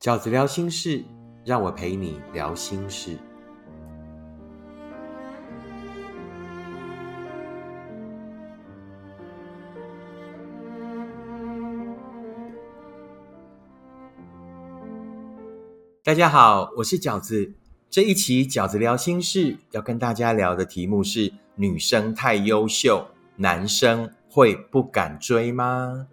饺子聊心事，让我陪你聊心事。大家好，我是饺子。这一期饺子聊心事要跟大家聊的题目是：女生太优秀，男生会不敢追吗？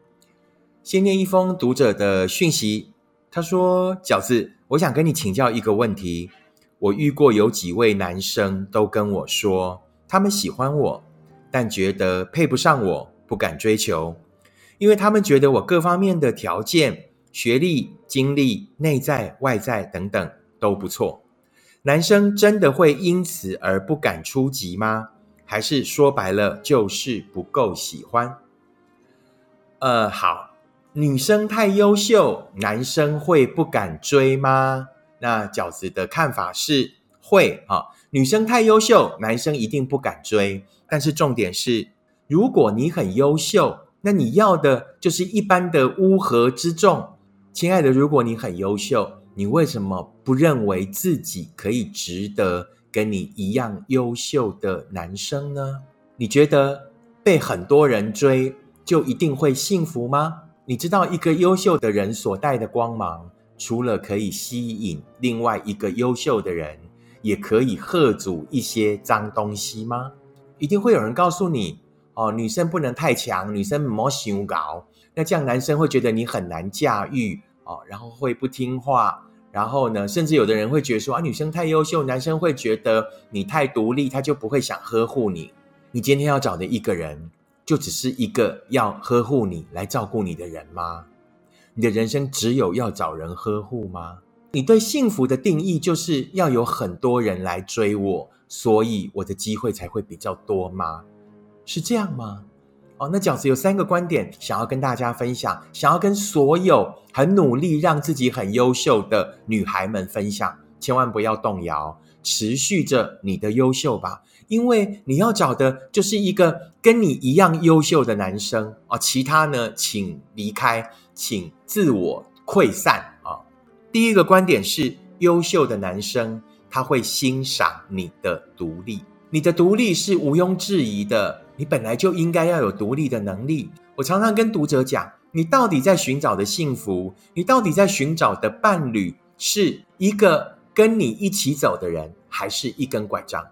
先念一封读者的讯息，他说：“饺子，我想跟你请教一个问题。我遇过有几位男生都跟我说，他们喜欢我，但觉得配不上我，不敢追求，因为他们觉得我各方面的条件。”学历、经历、内在、外在等等都不错，男生真的会因此而不敢出击吗？还是说白了就是不够喜欢？呃，好，女生太优秀，男生会不敢追吗？那饺子的看法是会啊，女生太优秀，男生一定不敢追。但是重点是，如果你很优秀，那你要的就是一般的乌合之众。亲爱的，如果你很优秀，你为什么不认为自己可以值得跟你一样优秀的男生呢？你觉得被很多人追就一定会幸福吗？你知道一个优秀的人所带的光芒，除了可以吸引另外一个优秀的人，也可以喝阻一些脏东西吗？一定会有人告诉你：哦，女生不能太强，女生莫想搞，那这样男生会觉得你很难驾驭。哦，然后会不听话，然后呢，甚至有的人会觉得说啊，女生太优秀，男生会觉得你太独立，他就不会想呵护你。你今天要找的一个人，就只是一个要呵护你、来照顾你的人吗？你的人生只有要找人呵护吗？你对幸福的定义就是要有很多人来追我，所以我的机会才会比较多吗？是这样吗？哦，那饺子有三个观点想要跟大家分享，想要跟所有很努力让自己很优秀的女孩们分享，千万不要动摇，持续着你的优秀吧，因为你要找的就是一个跟你一样优秀的男生啊，其他呢，请离开，请自我溃散啊。第一个观点是，优秀的男生他会欣赏你的独立，你的独立是毋庸置疑的。你本来就应该要有独立的能力。我常常跟读者讲，你到底在寻找的幸福，你到底在寻找的伴侣，是一个跟你一起走的人，还是一根拐杖？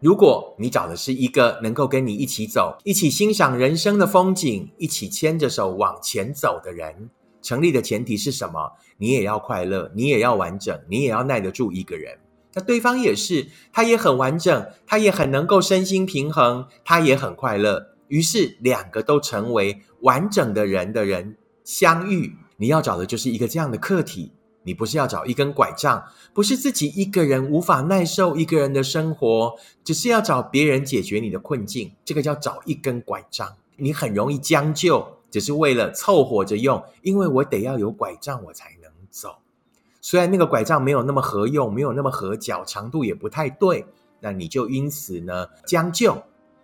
如果你找的是一个能够跟你一起走、一起欣赏人生的风景、一起牵着手往前走的人，成立的前提是什么？你也要快乐，你也要完整，你也要耐得住一个人。那对方也是，他也很完整，他也很能够身心平衡，他也很快乐。于是两个都成为完整的人的人相遇，你要找的就是一个这样的客体。你不是要找一根拐杖，不是自己一个人无法耐受一个人的生活，只是要找别人解决你的困境。这个叫找一根拐杖，你很容易将就，只是为了凑合着用，因为我得要有拐杖，我才能走。虽然那个拐杖没有那么合用，没有那么合脚，长度也不太对，那你就因此呢将就。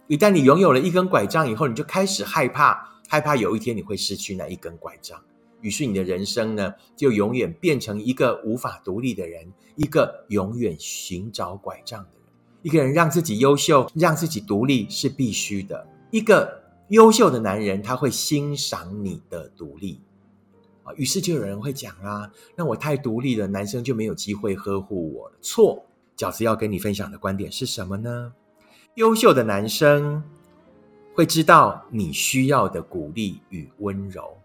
一旦你拥有了一根拐杖以后，你就开始害怕，害怕有一天你会失去那一根拐杖。于是你的人生呢，就永远变成一个无法独立的人，一个永远寻找拐杖的人。一个人让自己优秀，让自己独立是必须的。一个优秀的男人，他会欣赏你的独立。啊，于是就有人会讲啦，那我太独立了，男生就没有机会呵护我了。错，饺子要跟你分享的观点是什么呢？优秀的男生会知道你需要的鼓励与温柔。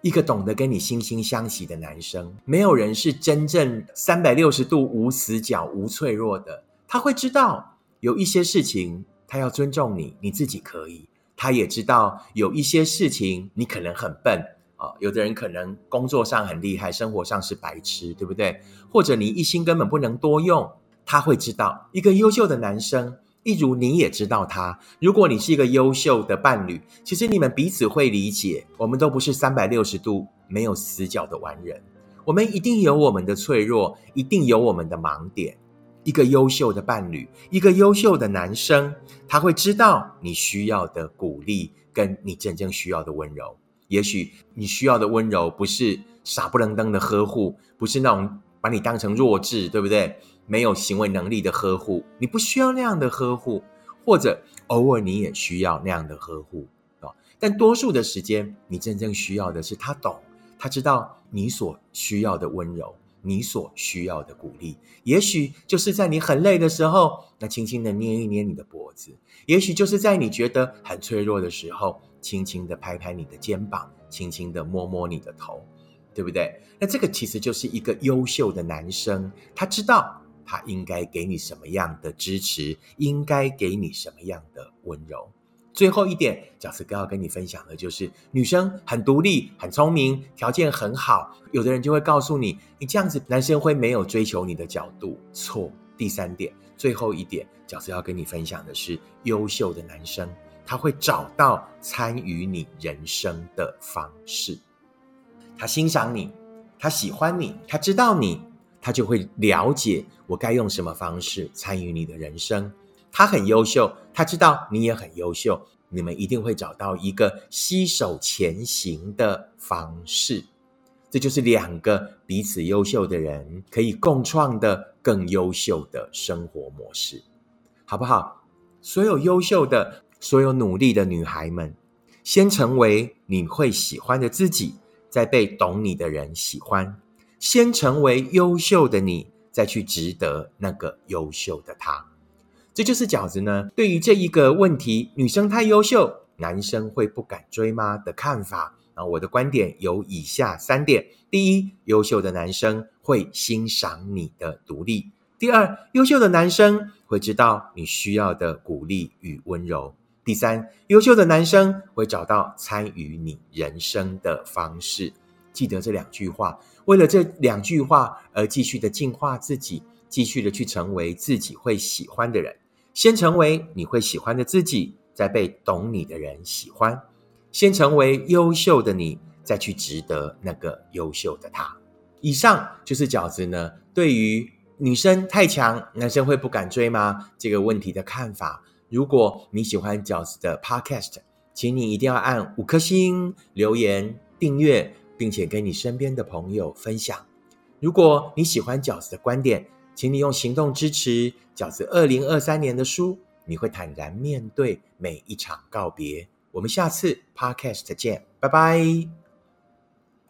一个懂得跟你惺惺相惜的男生，没有人是真正三百六十度无死角、无脆弱的。他会知道有一些事情，他要尊重你，你自己可以。他也知道有一些事情，你可能很笨。啊，有的人可能工作上很厉害，生活上是白痴，对不对？或者你一心根本不能多用，他会知道。一个优秀的男生，例如你也知道他。如果你是一个优秀的伴侣，其实你们彼此会理解。我们都不是三百六十度没有死角的完人，我们一定有我们的脆弱，一定有我们的盲点。一个优秀的伴侣，一个优秀的男生，他会知道你需要的鼓励，跟你真正需要的温柔。也许你需要的温柔不是傻不愣登的呵护，不是那种把你当成弱智，对不对？没有行为能力的呵护，你不需要那样的呵护，或者偶尔你也需要那样的呵护啊。但多数的时间，你真正需要的是他懂，他知道你所需要的温柔。你所需要的鼓励，也许就是在你很累的时候，那轻轻的捏一捏你的脖子；也许就是在你觉得很脆弱的时候，轻轻的拍拍你的肩膀，轻轻的摸摸你的头，对不对？那这个其实就是一个优秀的男生，他知道他应该给你什么样的支持，应该给你什么样的温柔。最后一点，饺子哥要跟你分享的就是，女生很独立、很聪明，条件很好。有的人就会告诉你，你这样子，男生会没有追求你的角度。错。第三点，最后一点，饺子要跟你分享的是，优秀的男生他会找到参与你人生的方式。他欣赏你，他喜欢你，他知道你，他就会了解我该用什么方式参与你的人生。他很优秀，他知道你也很优秀，你们一定会找到一个携手前行的方式。这就是两个彼此优秀的人可以共创的更优秀的生活模式，好不好？所有优秀的、所有努力的女孩们，先成为你会喜欢的自己，再被懂你的人喜欢；先成为优秀的你，再去值得那个优秀的他。这就是饺子呢，对于这一个问题，女生太优秀，男生会不敢追吗的看法啊？我的观点有以下三点：第一，优秀的男生会欣赏你的独立；第二，优秀的男生会知道你需要的鼓励与温柔；第三，优秀的男生会找到参与你人生的方式。记得这两句话，为了这两句话而继续的进化自己，继续的去成为自己会喜欢的人。先成为你会喜欢的自己，再被懂你的人喜欢。先成为优秀的你，再去值得那个优秀的他。以上就是饺子呢对于女生太强，男生会不敢追吗？这个问题的看法。如果你喜欢饺子的 Podcast，请你一定要按五颗星留言订阅，并且跟你身边的朋友分享。如果你喜欢饺子的观点，请你用行动支持饺子二零二三年的书，你会坦然面对每一场告别。我们下次 podcast 见，拜拜。